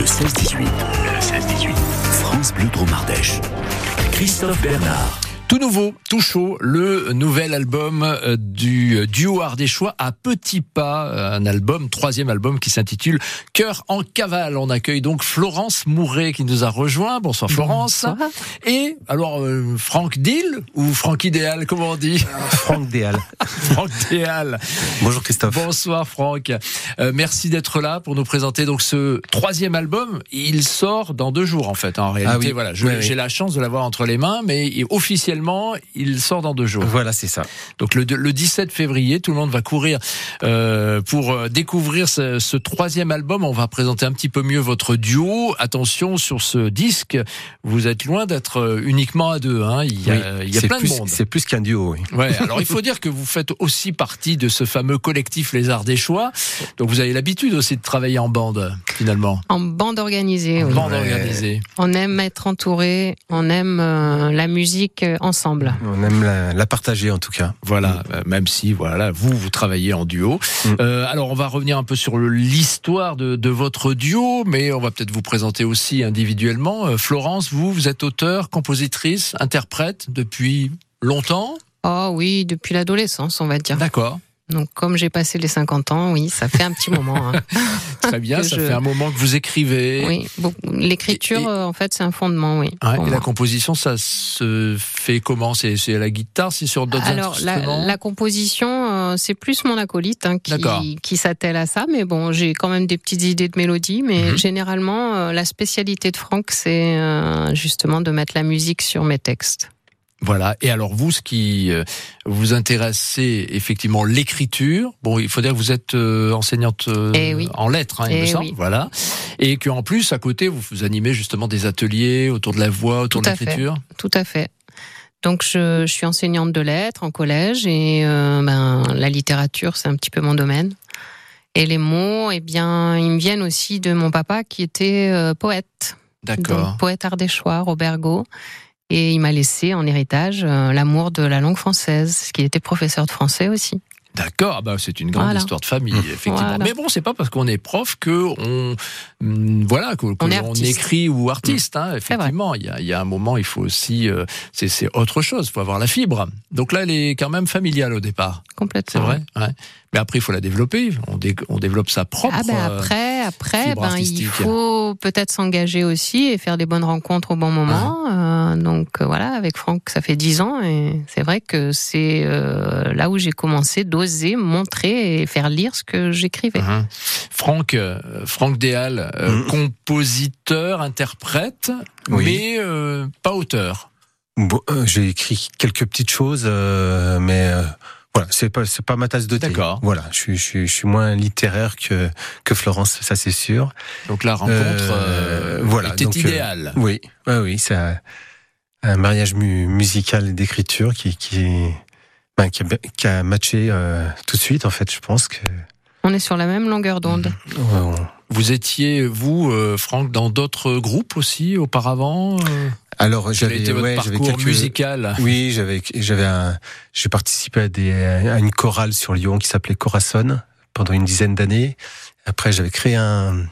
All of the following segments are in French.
Le 16-18. Le 16-18. France Bleu Dromardèche. Christophe Bernard. Tout nouveau, tout chaud, le nouvel album euh, du duo ardéchois à petits pas, euh, un album, troisième album qui s'intitule Cœur en cavale. On accueille donc Florence Mouret qui nous a rejoint. Bonsoir Florence. Bonsoir. Et alors euh, Franck Dill ou Franck Idéal, comment on dit Franck Déal. Franck Déal. Bonjour Christophe. Bonsoir Franck. Euh, merci d'être là pour nous présenter donc ce troisième album. Il sort dans deux jours en fait. En réalité, Ah oui. voilà, je- Oui, oui. j'ai la chance de l'avoir entre les mains, mais il- officiellement, il sort dans deux jours. Voilà, c'est ça. Donc le, le 17 février, tout le monde va courir euh, pour euh, découvrir ce, ce troisième album. On va présenter un petit peu mieux votre duo. Attention sur ce disque, vous êtes loin d'être euh, uniquement à deux. Hein. Il y a, Oui. il y a C'est plein plus, de monde. C'est plus qu'un duo, oui. Ouais, alors il faut dire que vous faites aussi partie de ce fameux collectif Les Arts des Choix. Donc vous avez l'habitude aussi de travailler en bande, finalement. En bande organisée, En oui. bande Ouais. organisée. On aime être entouré, on aime euh, la musique ensemble. On aime la, la partager en tout cas. Voilà, euh, même si voilà, vous vous travaillez en duo. Mm. Euh, alors on va revenir un peu sur l'histoire de, de votre duo, mais on va peut-être vous présenter aussi individuellement. Euh, Florence, vous, vous êtes auteur, compositrice, interprète depuis longtemps? Oh oui, depuis l'adolescence, on va dire. D'accord, Donc comme j'ai passé les 50 ans, oui, ça fait un petit moment. hein. très bien. Ça je- fait un moment que vous écrivez. Oui, l'écriture, Et- euh, en fait, c'est un fondement, oui. Pour et la composition, ça se fait comment? C'est c'est à la guitare, c'est sur d'autres Alors, la, instruments? la composition, euh, c'est plus mon acolyte hein, qui, qui s'attelle à ça. Mais bon, j'ai quand même des petites idées de mélodie. Mais Mhm. généralement, euh, la spécialité de Franck, c'est euh, justement de mettre la musique sur mes textes. Voilà. Et alors vous, ce qui euh, vous intéresse, c'est effectivement l'écriture. Bon, il faut dire que vous êtes euh, enseignante euh, Eh oui. en lettres, hein, il Eh me semble. oui. Voilà. Et qu'en plus, à côté, vous, vous animez justement des ateliers autour de la voix, autour Tout de l'écriture. Tout à fait. Donc, je, je suis enseignante de lettres en collège et euh, ben, la littérature, c'est un petit peu mon domaine. Et les mots, eh bien, ils me viennent aussi de mon papa qui était euh, poète. D'accord. Poète ardéchois, Robert Got. Et il m'a laissé en héritage euh, l'amour de la langue française, parce qu'il était professeur de français aussi. D'accord. Ah bah, c'est une grande Voilà. histoire de famille, effectivement. Voilà. Mais bon, c'est pas parce qu'on est prof que on hum, voilà que, On écrit ou artiste. Hein, effectivement, il y a, il y a un moment, il faut aussi euh, c'est c'est autre chose. Il faut avoir la fibre. Donc là, elle est quand même familiale au départ. C'est Complètement. vrai. Ouais. Mais après, il faut la développer. On, dé- on développe sa propre. Ah ben euh, après, après, ben il faut peut-être s'engager aussi et faire des bonnes rencontres au bon moment. Euh, donc euh, voilà, avec Franck, ça fait dix ans et c'est vrai que c'est euh, là où j'ai commencé d'oser montrer et faire lire ce que j'écrivais. Mhm. Franck, euh, Franck Déal, euh, Mhm. compositeur, interprète, Oui. mais euh, pas auteur. Bon, euh, j'ai écrit quelques petites choses, euh, mais euh, voilà, c'est pas c'est pas ma tasse de thé. D'accord. Voilà, je suis je suis je suis moins littéraire que que Florence, ça c'est sûr. Donc la rencontre Euh, euh, voilà, était donc, euh, idéale. Oui, oui, oui, c'est un, un mariage mu- musical et d'écriture qui qui ben, qui, a, qui a matché euh, tout de suite en fait. Je pense que On est sur la même longueur d'onde. Vous étiez, vous, euh, Franck, dans d'autres groupes aussi auparavant euh alors j'avais été votre ouais, j'avais parcours quelques musical Oui, j'avais j'avais un j'ai participé à des à une chorale sur Lyon qui s'appelait Corazon pendant une dizaine d'années. Après, j'avais créé un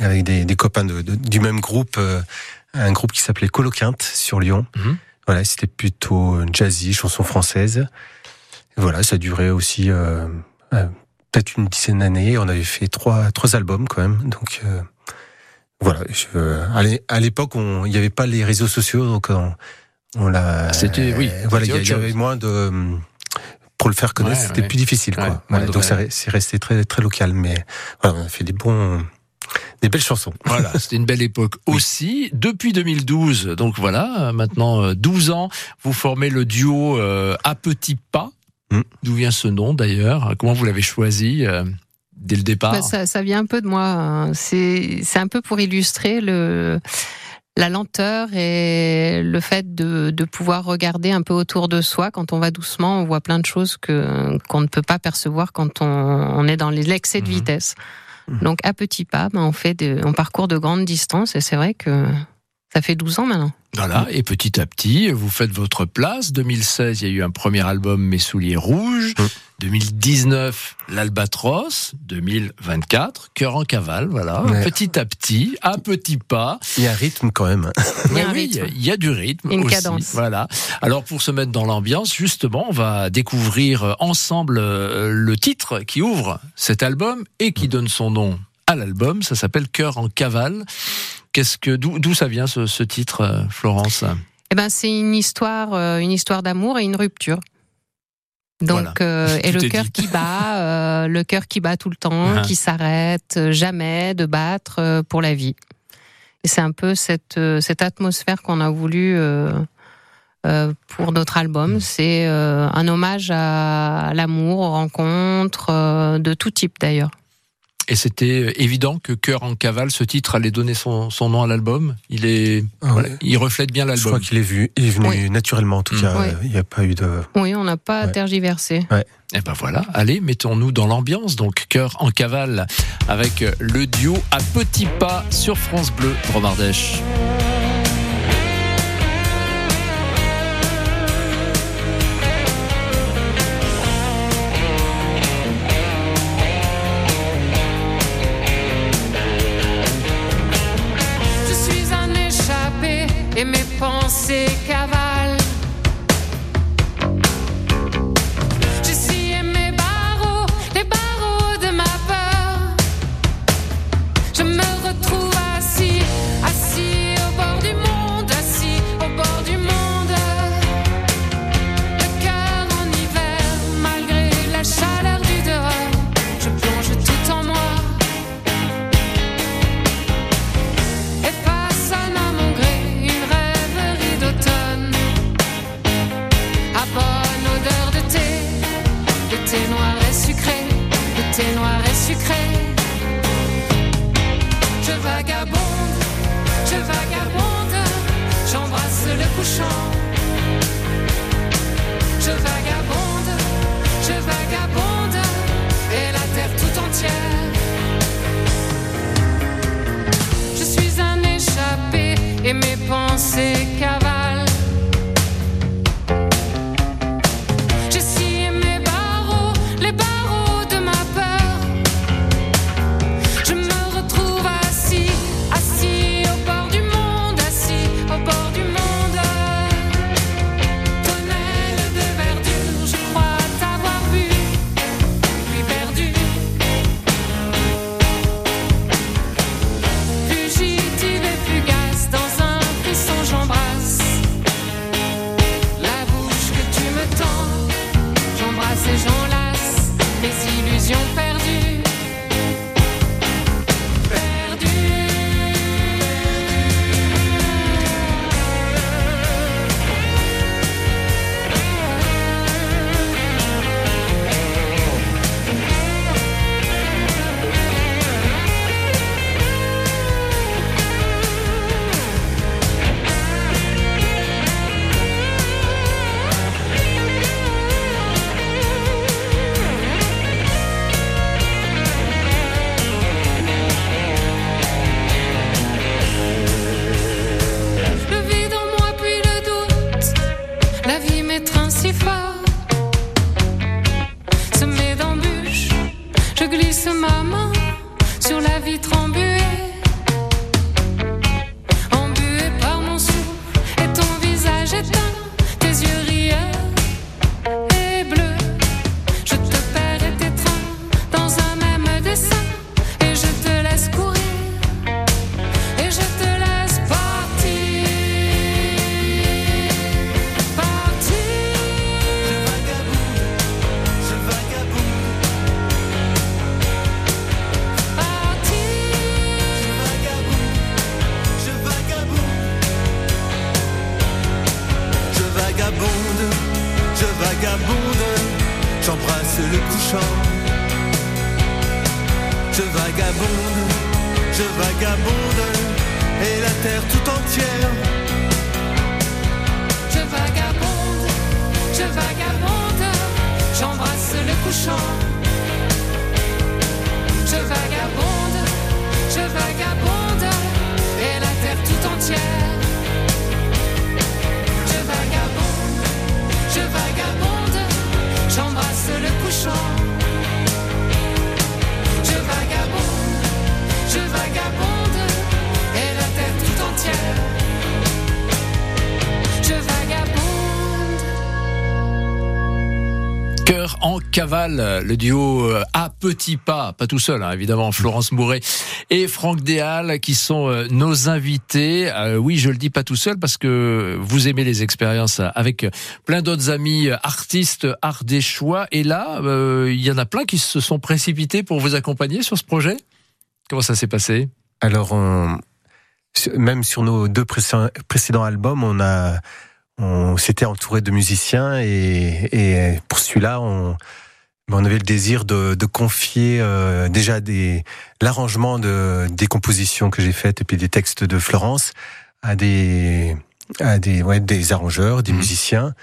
avec des, des copains de, de- du même groupe euh, un groupe qui s'appelait Coloquinte sur Lyon. Mhm. Voilà, c'était plutôt jazzy, chanson française. Voilà, ça durait aussi euh, euh, peut-être une dizaine d'années. On avait fait trois trois albums quand même. Donc euh, voilà, je, à l'é- à l'époque, il n'y avait pas les réseaux sociaux, donc on, on l'a. C'était- oui, Voilà, c'était il y, avait moins de pour le faire connaître, Ouais, c'était ouais. plus difficile. Ouais, Quoi. Voilà, de donc c'est resté très très local, mais voilà, on a fait des bons, des belles chansons. Voilà, c'était une belle époque aussi. Depuis 2012, donc voilà, euh, maintenant euh, 12 ans, vous formez le duo euh, à petits pas. D'où vient ce nom d'ailleurs? Comment vous l'avez choisi euh, dès le départ? Bah, ça, ça vient un peu de moi. hein. C'est un peu pour illustrer le la lenteur et le fait de, de pouvoir regarder un peu autour de soi quand on va doucement, on voit plein de choses que qu'on ne peut pas percevoir quand on, on est dans l'excès de Mhm. vitesse. Mhm. Donc à petits pas, ben, on fait on parcourt de grandes distances et c'est vrai que ça fait 12 ans maintenant. Voilà, et petit à petit, vous faites votre place. 2016, il y a eu un premier album, Mes souliers rouges. Mm. 2019, l'Albatros. 2024, cœur en cavale, voilà. Ouais. Petit à petit, à petits pas. Il y a un rythme quand même. Il y a Mais un oui, rythme. il y a du rythme Une aussi. cadence. Voilà. Alors pour se mettre dans l'ambiance, justement, on va découvrir euh, ensemble euh, le titre qui ouvre cet album et qui donne son nom à l'album. Ça s'appelle Cœur en cavale. Qu'est-ce que d'où ça vient ce, ce titre, euh, Florence? Eh ben, c'est une histoire, euh, une histoire d'amour et une rupture. Donc, Voilà. euh, et le cœur qui bat, euh, le cœur qui bat tout le temps, Ah. qui s'arrête jamais de battre pour la vie. Et c'est un peu cette cette atmosphère qu'on a voulu pour notre Mm. album. C'est euh, un hommage à l'amour, aux rencontres de tout type d'ailleurs. Et c'était euh, évident que Cœur en cavale, ce titre allait donner son, son nom à l'album. Il est, Ah voilà, il reflète bien Je crois l'album. qu'il est, vu, il est venu Oui. naturellement en tout Mm. cas. Oui. Il n'y a pas eu de. Oui, on n'a pas Ouais. tergiversé. Et ben voilà, allez, mettons-nous dans l'ambiance. Donc Cœur en cavale avec le duo à petits pas sur France Bleu Dromardèche. En cavale, le duo euh, à petits pas, pas tout seul, hein, évidemment, Florence Mouret et Franck Déal qui sont euh, nos invités. Euh, oui, je le dis pas tout seul parce que vous aimez les expériences avec plein d'autres amis artistes ardéchois. Et là, euh, il y en a plein qui se sont précipités pour vous accompagner sur ce projet. Comment ça s'est passé? Alors, même sur nos deux précédents albums, on a, on s'était entouré de musiciens et, et pour celui-là, on, ben, on avait le désir de, de confier euh, déjà des l'arrangement de des compositions que j'ai faites et puis des textes de Florence à des à des ouais, des arrangeurs, des Mhm. musiciens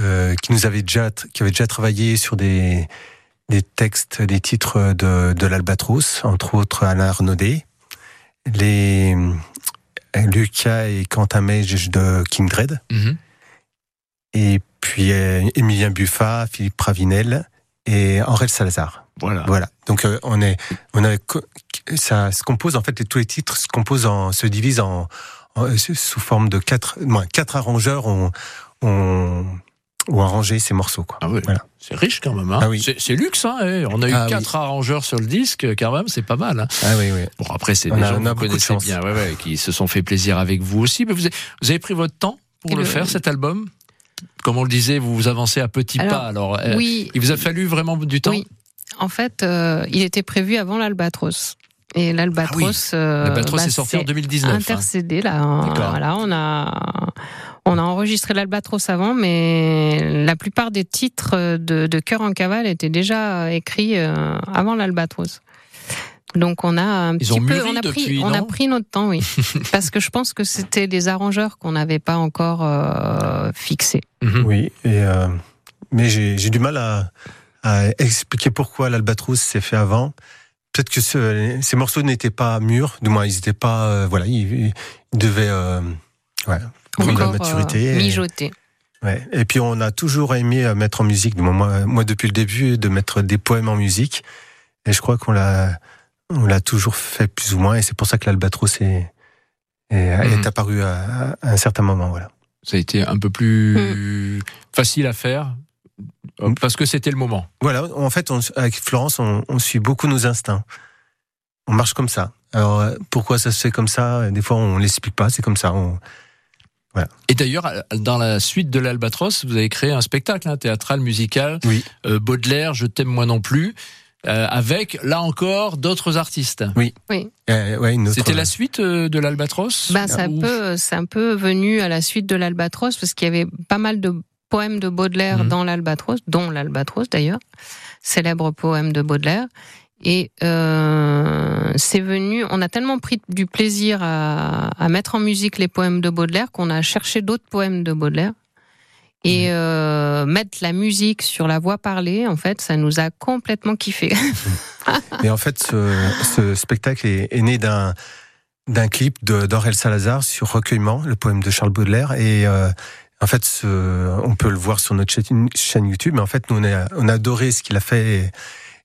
euh, qui nous avaient déjà qui avaient déjà travaillé sur des des textes, des titres de, de l'Albatros, entre autres Alain Arnaudet, les Lucas et Quentin Meige de Kindred, Mhm. et puis euh, Émilien Buffat, Philippe Pravinel et Henri Salazar. Voilà. Voilà. Donc euh, on est, on a, ça se compose en fait, tous les titres se composent en, se divisent en, en- sous forme de quatre, moins quatre arrangeurs ont, ont, ont arrangé ces morceaux quoi. Ah oui. Voilà. C'est riche quand même. Hein Ah oui. C'est- C'est luxe. Hein eh. On a eu Ah oui. quatre arrangeurs sur le disque, quand même. C'est pas mal. Hein Ah oui, oui. Bon, après, c'est On des a- gens que a vous beaucoup de connaissez bien, ouais, ouais, qui se sont fait plaisir avec vous aussi. Mais vous avez, vous avez pris votre temps pour Et le, le- faire, cet album? Comme on le disait, vous vous avancez à petits Alors, pas. Alors, euh, Oui, il vous a fallu vraiment du temps? Oui. En fait, euh, il était prévu avant l'Albatros. Et l'Albatros. euh, L'Albatros bah, est sorti en c'est 2019. hein. Intercédé là. Voilà, on a on a enregistré l'Albatros avant, mais la plupart des titres de, de Cœur en cavale étaient déjà écrits euh, avant l'Albatros. Donc on a un Ils petit peu, on a depuis, pris, on a pris notre temps, oui, parce que je pense que c'était des arrangeurs qu'on n'avait pas encore euh, fixés. Mhm. Oui, et euh, mais j'ai j'ai du mal à, à expliquer pourquoi l'Albatros s'est fait avant. Peut-être que ce- ces morceaux n'étaient pas mûrs, du moins ils n'étaient pas, euh, voilà, ils, ils devaient, euh, ouais, prendre la Encore euh, maturité. et- mijotés. ouais. Et puis on a toujours aimé euh, mettre en musique, moi, moi depuis le début, de mettre des poèmes en musique. Et je crois qu'on l'a, on l'a toujours fait plus ou moins, et c'est pour ça que l'Albatros est, est, Mhm. est apparu à, à un certain moment, voilà. Ça a été un peu plus facile à faire euh, parce que c'était le moment. Voilà, en fait, on- avec Florence, on, on suit beaucoup nos instincts. On marche comme ça. Alors, pourquoi ça se fait comme ça? Des fois, on l'explique pas, c'est comme ça. On... Et d'ailleurs, dans la suite de l'Albatros, vous avez créé un spectacle hein, théâtral, musical, Oui. euh, Baudelaire, Je t'aime moi non plus, euh, avec, là encore, d'autres artistes. Euh, ouais, une autre- C'était la suite euh, de l'Albatros? Ben, ça Ou- peut, c'est un peu venu à la suite de l'Albatros, parce qu'il y avait pas mal de poèmes de Baudelaire Mhm. dans l'Albatros, dont l'Albatros d'ailleurs, célèbre poème de Baudelaire. Et euh, c'est venu, on a tellement pris du plaisir à, à mettre en musique les poèmes de Baudelaire qu'on a cherché d'autres poèmes de Baudelaire. Et euh, mettre la musique sur la voix parlée, en fait, ça nous a complètement kiffé. Mais en fait, ce, ce spectacle est, est né d'un d'un clip d'Aurel Salazar sur Recueillement, le poème de Charles Baudelaire. Et euh, en fait, ce, on peut le voir sur notre chaîne, chaîne YouTube. Mais en fait, nous, on a, on a adoré ce qu'il a fait. Et,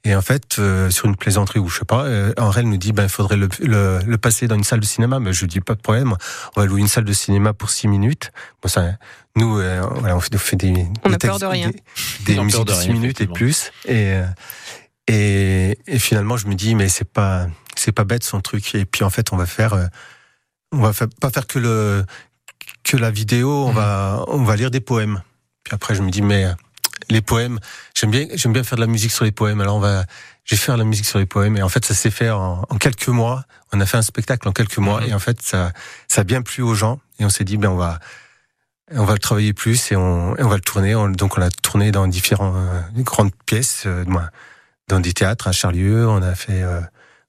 et en fait, euh, sur une plaisanterie ou je sais pas, euh, Aurel nous dit, ben, il faudrait le, le, le passer dans une salle de cinéma. Mais je lui dis pas de problème. On va louer une salle de cinéma pour six minutes. Bon, ça, nous, euh, voilà, on fait, on fait des, On des a peur de rien. des, des musiques de de rien, six minutes et plus. Et euh, et, et finalement, je me dis, mais c'est pas, c'est pas bête son truc. Et puis en fait, on va faire, euh, on va fa- pas faire que le, que la vidéo. On Mhm. va, on va lire des poèmes. Puis après, je me dis, mais euh, les poèmes, j'aime bien, j'aime bien faire de la musique sur les poèmes. Alors on va, je vais faire de la musique sur les poèmes. Et en fait, ça s'est fait en, en quelques mois. On a fait un spectacle en quelques mois. Mhm. Et en fait, ça, ça a bien plu aux gens. Et on s'est dit, ben on va, on va le travailler plus et on, et on va le tourner. On- donc on l'a tourné dans différentes grandes pièces, euh, dans des théâtres à Charlieu. On a fait, euh,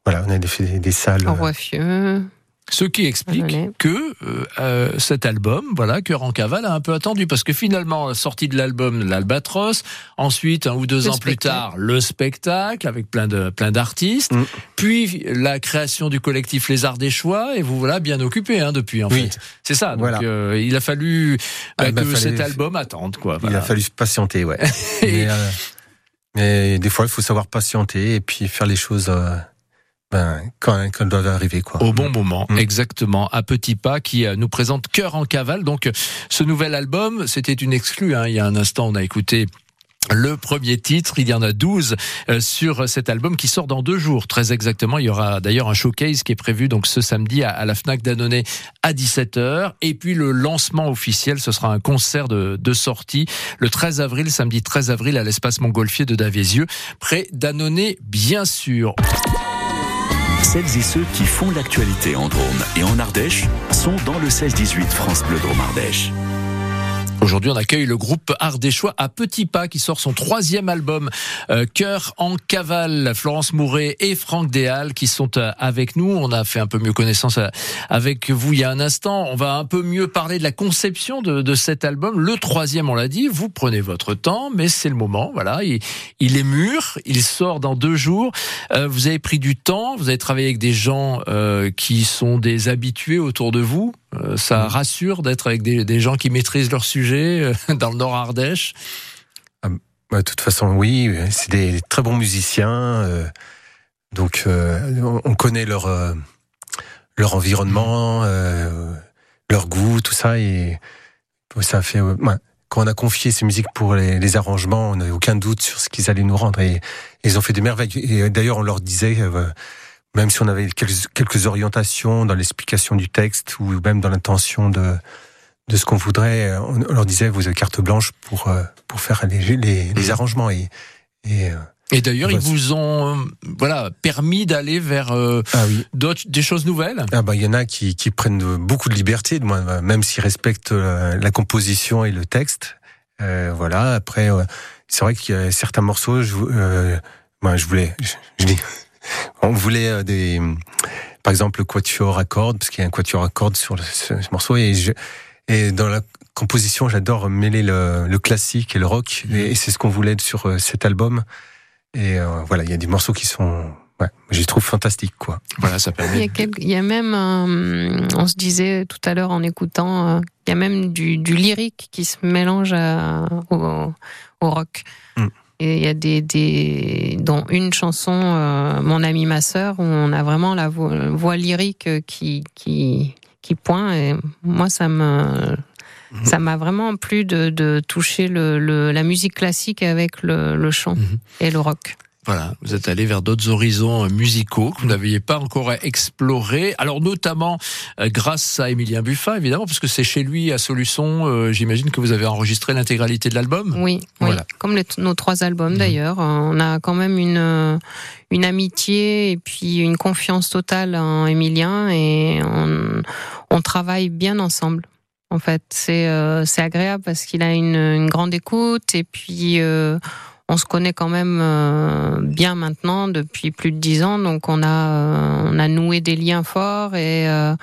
voilà, on a fait des, des salles. Euh, Roi-Fieux. Ce qui explique Désolé. que euh, euh, cet album, voilà, Cœur en cavale, a un peu attendu parce que finalement, la sortie de l'album, l'Albatros, ensuite un ou deux Le ans plus spectacle. tard, le spectacle avec plein de plein d'artistes, Mm. puis la création du collectif Les Arts des Choix, et vous voilà bien occupé hein, depuis en Oui. fait. C'est ça. Donc Voilà. euh, il a fallu bah, Ah, bah, que fallait- cet album attende quoi. Il a fallu patienter, ouais. Et- mais, euh, mais des fois, il faut savoir patienter et puis faire les choses euh, ben, quand, quand elles doivent arriver, quoi. Au bon moment, Mm. exactement. À petits pas qui euh, nous présente Cœur en cavale. Donc, ce nouvel album, c'était une exclue. Hein. Il y a un instant, on a écouté le premier titre. Il y en a 12 euh, sur cet album qui sort dans deux jours, très exactement. Il y aura d'ailleurs un showcase qui est prévu donc ce samedi à, à la Fnac d'Annonay à 17h. Et puis le lancement officiel, ce sera un concert de, de sortie le 13 avril, samedi 13 avril à l'espace Montgolfier de Davézieux, près d'Annonay, bien sûr. Celles et ceux qui font l'actualité en Drôme et en Ardèche sont dans le 16-18 France Bleu Drôme Ardèche. Aujourd'hui, on accueille le groupe Ardéchois à petits pas qui sort son troisième album, euh, Cœur en cavale. Florence Mouret et Franck Déal qui sont euh, avec nous. On a fait un peu mieux connaissance euh, avec vous il y a un instant. On va un peu mieux parler de la conception de, de cet album. Le troisième, on l'a dit, vous prenez votre temps, mais c'est le moment. Voilà, il, il, est mûr, il sort dans deux jours. Euh, vous avez pris du temps, vous avez travaillé avec des gens euh, qui sont des habitués autour de vous. Euh, ça rassure d'être avec des, gens qui maîtrisent leur sujet euh, dans le Nord Ardèche. Ah, bah, de toute façon, oui, c'est des très bons musiciens. Euh, donc, on connaît leur leur environnement, leur goût, tout ça, et ça fait. Quand on a confié ces musiques pour les, les arrangements, on n'avait aucun doute sur ce qu'ils allaient nous rendre, et, et, ils ont fait des merveilles. Et d'ailleurs, on leur disait même si on avait quelques, orientations dans l'explication du texte ou même dans l'intention de, de ce qu'on voudrait, on, leur disait vous avez carte blanche pour, pour faire les, les, les arrangements. Et, et, et d'ailleurs, ils vous ont voilà permis d'aller vers euh, ah oui. d'autres des choses nouvelles? Ah bah il y en a qui, qui prennent beaucoup de liberté, même s'ils respectent la, la, composition et le texte. Euh, voilà. Après, c'est vrai qu'il y a certains morceaux. Je, euh, moi, je voulais, je, je dis, on voulait des, par exemple, le quatuor à cordes, parce qu'il y a un quatuor à cordes sur le, ce, ce, morceau, et, je, et dans la composition, j'adore mêler le, le, classique et le rock, et, et c'est ce qu'on voulait sur euh, cet album. Et euh, voilà, il y a des morceaux qui sont, ouais, je les trouve fantastiques, quoi. Voilà, ça permet. Il y a, quelques, il y a même, euh, on se disait tout à l'heure en écoutant, euh, il y a même du, du, lyrique qui se mélange à, au, au, rock. Mm. Et il y a des, des dont une chanson, euh, Mon ami, ma sœur, où on a vraiment la voix, voix lyrique qui, qui, qui pointe. Et moi, ça me, mmh. ça m'a vraiment plu de, de toucher le, le, la musique classique avec le, le chant mmh. et le rock. Voilà, vous êtes allé vers d'autres horizons musicaux que vous n'aviez pas encore explorés. Alors notamment euh, grâce à Émilien Buffat, évidemment, parce que c'est chez lui à Soluçon. Euh, J'imagine que vous avez enregistré l'intégralité de l'album. Oui, voilà. oui, comme les, nos trois albums mmh. d'ailleurs. On a quand même une une amitié et puis une confiance totale en Émilien et on, on travaille bien ensemble. En fait, c'est euh, c'est agréable parce qu'il a une, une, grande écoute et puis euh, on se connaît quand même euh, bien maintenant depuis plus de dix ans, donc on a euh, on a noué des liens forts et euh,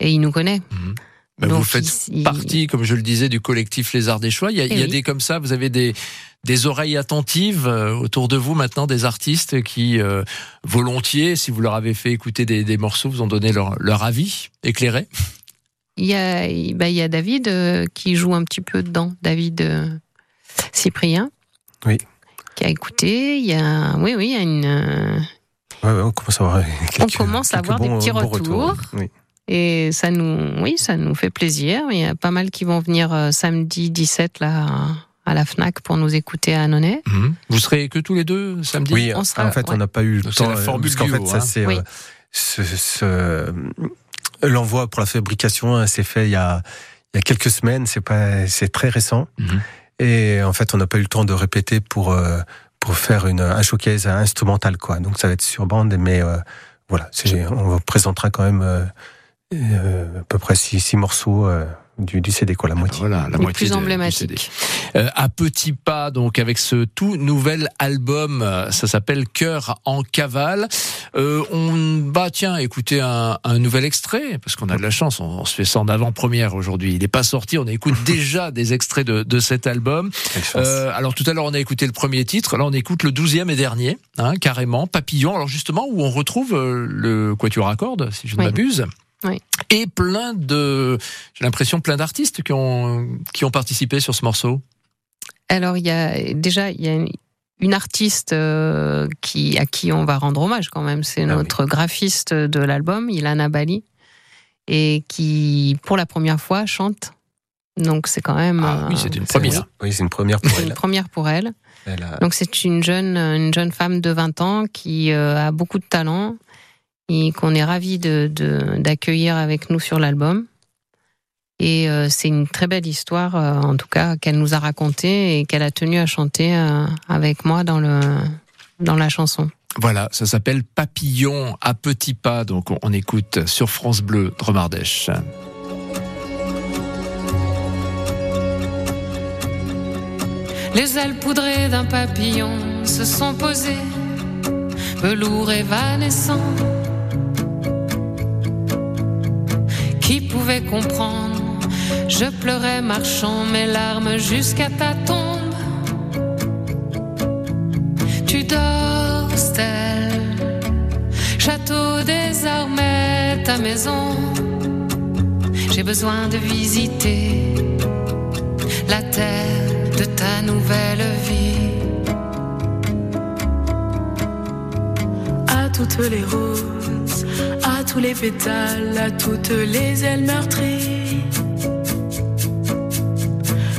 et il nous connaît. Mmh. Ben donc, vous faites il, partie, comme je le disais, du collectif Les Arts des Choix. Il y a, il y a oui. des comme ça, vous avez des des oreilles attentives autour de vous maintenant, des artistes qui euh, volontiers, si vous leur avez fait écouter des, des morceaux, vous ont donné leur, leur avis éclairé. Il y a, bah, il y a David euh, qui joue un petit peu dedans, David euh, Cyprien. Oui. Qui a écouté. Il y a, oui, oui, il y a une. Euh, ouais, ouais, on commence à avoir, quelques, on commence à avoir bons, des petits retours. retours. Oui. Et ça nous, oui, ça nous fait plaisir. Il y a pas mal qui vont venir euh, samedi 17 là à la Fnac pour nous écouter à Annonay. Mmh. Vous serez que tous les deux samedi? Oui, on sera, en fait, ouais. on n'a pas eu le temps. La formule parce qu'en fait, hein. ça c'est oui. euh, ce, ce, l'envoi pour la fabrication s'est fait il y a il y a quelques semaines. C'est pas, c'est très récent. Mmh. Et en fait, on n'a pas eu le temps de répéter pour euh, pour faire une un showcase instrumental quoi. Donc ça va être sur bande, mais euh, voilà, on présentera quand même euh, à peu près six, six morceaux du, du, CD, quoi, la moitié. Voilà, la Les moitié plus de, emblématiques. Euh, à petits pas, donc avec ce tout nouvel album, ça s'appelle Cœur en cavale. Euh, on bah tiens, écoutez un, un, nouvel extrait parce qu'on a de la chance, on, on se fait ça en avant-première aujourd'hui. Il n'est pas sorti, on écoute déjà des extraits de, de cet album. Euh, alors tout à l'heure on a écouté le premier titre, là on écoute le douzième et dernier, hein, carrément, Papillon. Alors justement où on retrouve euh, le quatuor à cordes, si je ne Oui. m'abuse. Oui. Et plein de, j'ai l'impression plein d'artistes qui ont qui ont participé sur ce morceau. Alors il y a déjà il y a une, une artiste euh, qui à qui on va rendre hommage quand même. C'est Ah notre oui. graphiste de l'album, Ilana Bali, et qui pour la première fois chante Donc c'est quand même. Ah oui, euh, c'est une C'est- première. Oui, c'est une première pour c'est une elle. première pour elle. Elle a- Donc c'est une jeune, une jeune femme de 20 ans qui euh, a beaucoup de talent et qu'on est ravi de, de- d'accueillir avec nous sur l'album. Et euh, c'est une très belle histoire, euh, en tout cas, qu'elle nous a racontée et qu'elle a tenu à chanter euh, avec moi dans le dans la chanson. Voilà, ça s'appelle Papillon à petits pas. Donc on, on écoute sur France Bleu Dromardèche. Les ailes poudrées d'un papillon se sont posées, velours évanescent. Qui pouvait comprendre? Je pleurais marchant mes larmes jusqu'à ta tombe. Tu dors, Stella, château désormais ta maison. J'ai besoin de visiter la terre de ta nouvelle vie. à toutes les roses, tous les pétales, à toutes les ailes meurtries.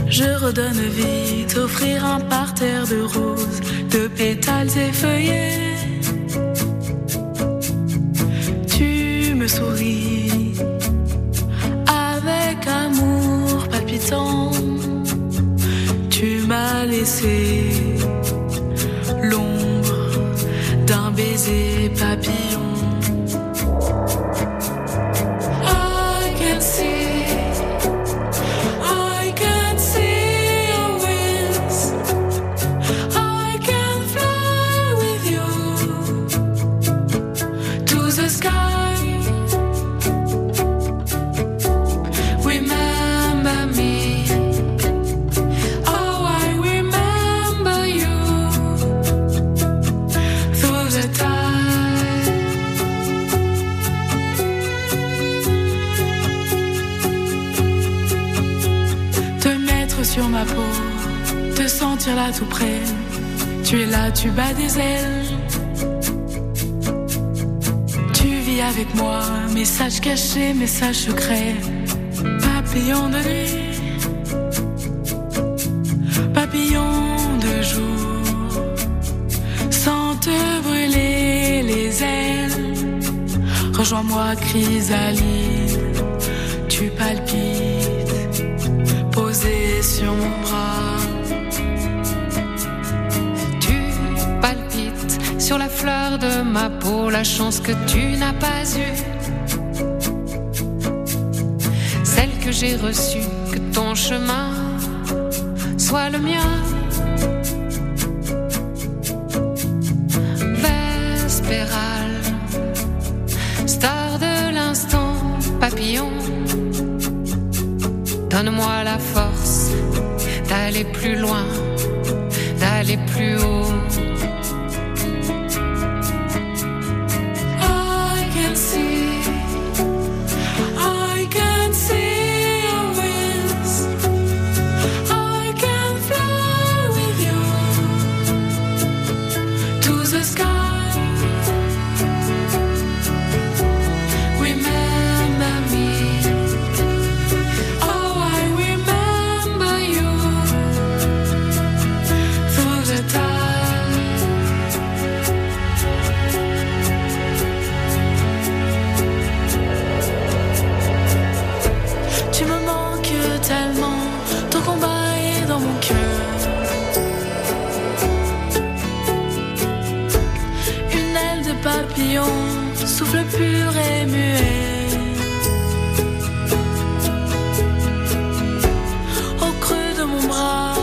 Je redonne vie, t'offrir un parterre de roses, de pétales effeuillés. Tu me souris avec amour palpitant. Tu m'as laissé l'ombre d'un baiser papillon. Sur ma peau, te sentir là tout près. Tu es là, tu bats des ailes. Tu vis avec moi, message caché, message secret. Papillon de nuit, papillon de jour, sans te brûler les ailes. Rejoins-moi, chrysalide, tu palpites, sur mon bras. Tu palpites sur la fleur de ma peau, la chance que tu n'as pas eue. Celle que j'ai reçue, que ton chemin soit le mien. Vespérale, star de l'instant, papillon. Donne-moi la force d'aller plus loin, d'aller plus haut. Papillon, souffle pur et muet. Au creux de mon bras,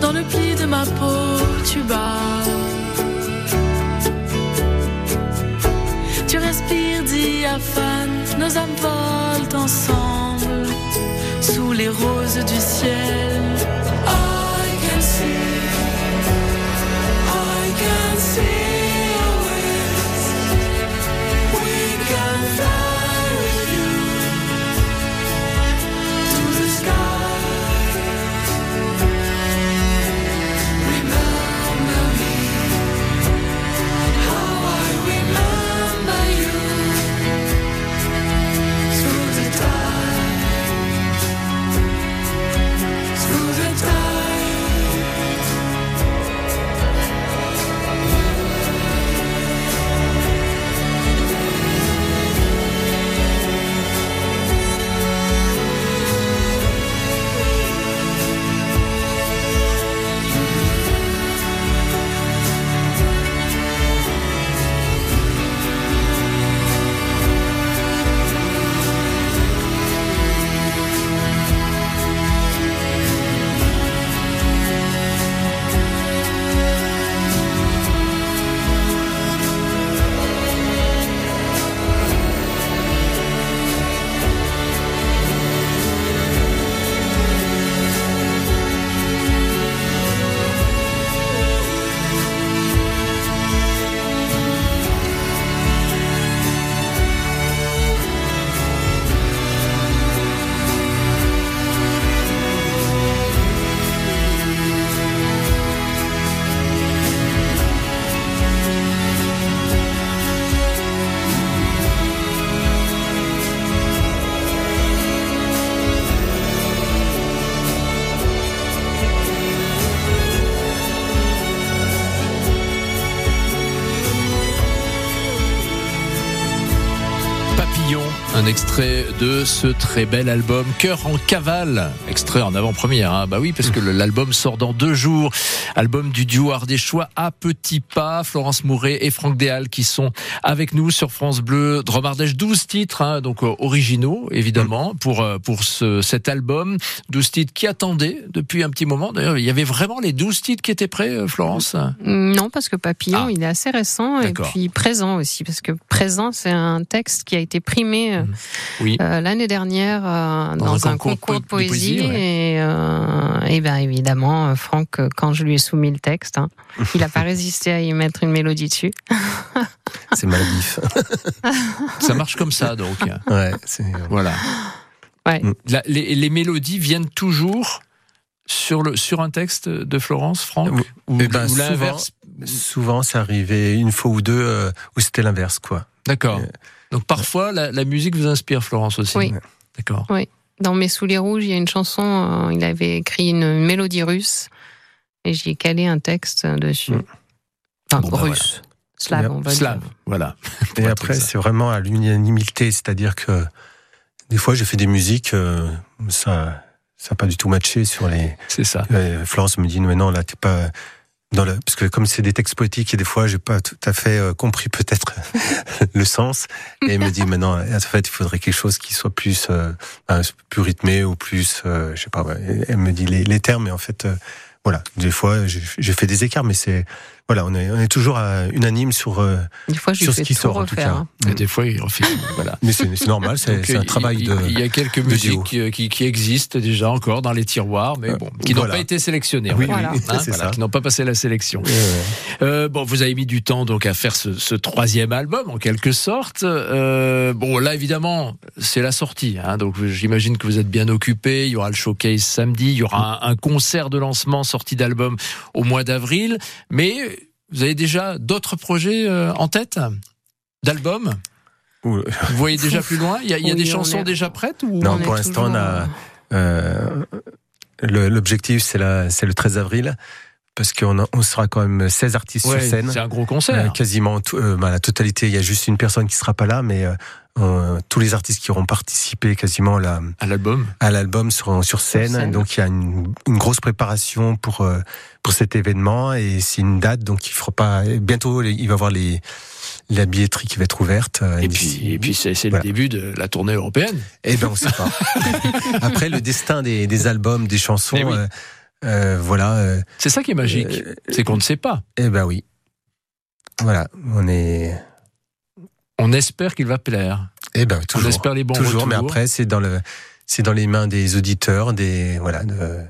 dans le pli de ma peau, tu bats. Tu respires diaphane, nos âmes volent ensemble sous les roses du ciel. Extrait de ce très bel album Cœur en cavale, extrait en avant-première. Hein. Bah oui, parce que l'album sort dans deux jours. Album du duo Ardéchois à petits pas. Florence Mouret et Franck Déal qui sont avec nous sur France Bleu. Drôme Ardèche, 12 titres, hein, donc euh, originaux évidemment pour euh, pour ce, cet album. 12 titres qui attendaient depuis un petit moment. D'ailleurs, il y avait vraiment les 12 titres qui étaient prêts, euh, Florence? Non, parce que Papillon, Ah. il est assez récent et puis présent aussi, parce que présent, c'est un texte qui a été primé euh, Oui. euh, l'année dernière euh, dans, un, concours, de poésie. ouais. Et, euh, et ben évidemment, Franck, quand je lui ai soumis le texte, hein, il n'a pas résisté à y mettre une mélodie dessus. C'est maladif. Ça marche comme ça, donc. ouais, c'est Voilà. Ouais. Mm. La- les, les mélodies viennent toujours sur, le, sur un texte de Florence, Franck? Ou, Eh ben, ou l'inverse? souvent c'est arrivé une fois ou deux euh, où c'était l'inverse quoi. D'accord. Euh, Donc parfois, la, la musique vous inspire, Florence, aussi Oui. D'accord. Dans Mes Souliers Rouges, il y a une chanson, euh, il avait écrit une mélodie russe et j'y ai calé un texte dessus. Mm. Enfin, Bon, bah, russe. Slave, on va Slave, dire. voilà. Et après c'est vraiment à l'unanimité, c'est-à-dire que des fois j'ai fait des musiques euh, ça ça n'a pas du tout matché sur les C'est ça. Euh, Florence me dit mais non là t'es pas parce que comme c'est des textes poétiques et des fois j'ai pas tout à fait euh, compris peut-être le sens. Et me dit maintenant en fait il faudrait quelque chose qui soit plus euh, plus rythmé ou plus euh, je sais pas elle me dit les, les termes et en fait euh, voilà des fois j'ai fait des écarts mais c'est voilà on est on est toujours euh, unanime sur euh, Des fois, sur ce qui sort en tout cas hein. Et des fois, il refait. voilà. mais c'est normal c'est un il- travail il, de Il y a quelques musiques euh, qui, qui existent déjà encore dans les tiroirs, mais bon, qui n'ont voilà. pas été sélectionnées. Oui, oui, hein, c'est voilà, ça. qui n'ont pas passé la sélection. Euh, bon, vous avez mis du temps donc à faire ce, ce troisième album en quelque sorte. Euh, bon, là évidemment, c'est la sortie. Hein, donc j'imagine que vous êtes bien occupé. Il y aura le showcase samedi. Il y aura un, un concert de lancement sortie d'album au mois d'avril. Mais vous avez déjà d'autres projets euh, en tête d'albums ou- Vous voyez déjà plus loin? Il y a, y a Oui, des on chansons est- déjà prêtes ou Non, pour l'instant, on a- toujours, Euh, le- L'objectif, c'est le 13 avril, parce qu'on on sera quand même 16 artistes Ouais, sur scène. C'est un gros Euh, concert. quasiment tout- euh, bah, la totalité. Il y a juste une personne qui sera pas là, mais euh, euh, tous les artistes qui auront participé quasiment à la- à l'album. à l'album seront sur scène. scène. Donc il y a une, une grosse préparation pour euh, pour cet événement et c'est une date. Donc il fera pas bientôt. Il va y avoir les la billetterie qui va être ouverte. euh, Et puis, et puis c'est c'est Voilà. le début de la tournée européenne. Eh ben on sait pas. Après le destin des, des albums, des chansons. Eh oui. euh, euh, voilà. euh, C'est ça qui est magique. euh, C'est qu'on ne sait pas. Eh ben oui. Voilà, on est. On espère qu'il va plaire. Eh ben On toujours. espère les bons toujours, mais après c'est dans le, c'est dans les mains des auditeurs, des voilà, de,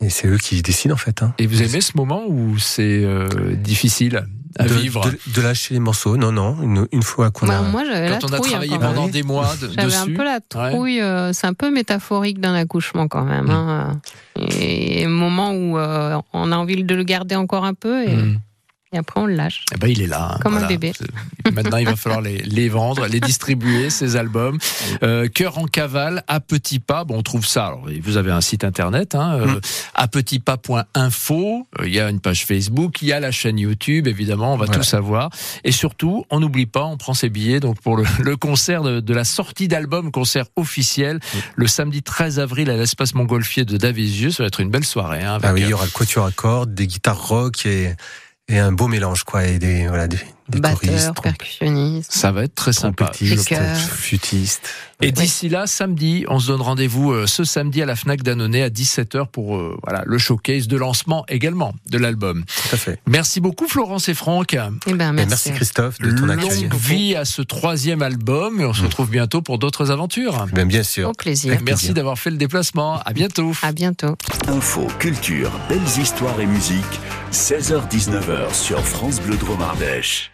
et c'est eux qui décident en fait. Hein. Et vous aimez ce moment où c'est euh, difficile à de, vivre? de, de lâcher les morceaux, non, non, une, une fois qu'on Bah, a. moi, j'avais la Quand on a travaillé pendant des mois de- J'avais un dessus. peu la trouille, euh, c'est un peu métaphorique d'un accouchement quand même. Hein. Et moment où euh, on a envie de le garder encore un peu et, Hmm. Et après on le lâche. Eh ben, il est là. hein, Comme un bébé. Maintenant, il va falloir les, les vendre, les distribuer, ces albums. Euh, Cœur en cavale, à petits pas. Bon, on trouve ça. Alors, vous avez un site internet, hein, euh, Mm. à petits pas.info. Euh, Il y a une page Facebook, il y a la chaîne YouTube, évidemment. On va Voilà. tout savoir. Et surtout, on n'oublie pas, on prend ses billets donc pour le, le concert de, de la sortie d'album, concert officiel, Mm. le samedi 13 avril à l'espace Montgolfier de Davisieux. Ça va être une belle soirée. Hein, avec, Ah oui, il y euh, aura le quatuor à cordes, des guitares rock et, et un beau mélange quoi, et des voilà des, des choristes, Batteur, trom- percussionniste. ça va être très sympa. flûtistes. Et d'ici là, samedi, on se donne rendez-vous euh, ce samedi à la Fnac d'Annonay à 17h pour euh, voilà le showcase de lancement également de l'album. Tout à fait. Merci beaucoup Florence et Franck. Eh ben, Et merci. merci Christophe de ton accueil. Longue vie à ce troisième album et on se retrouve bientôt pour d'autres aventures. Ben, bien sûr. Au plaisir. Avec Merci d'avoir fait le déplacement. À bientôt. À bientôt. Info, culture, belles histoires et musique, 16h-19h sur France Bleu Drôme Ardèche.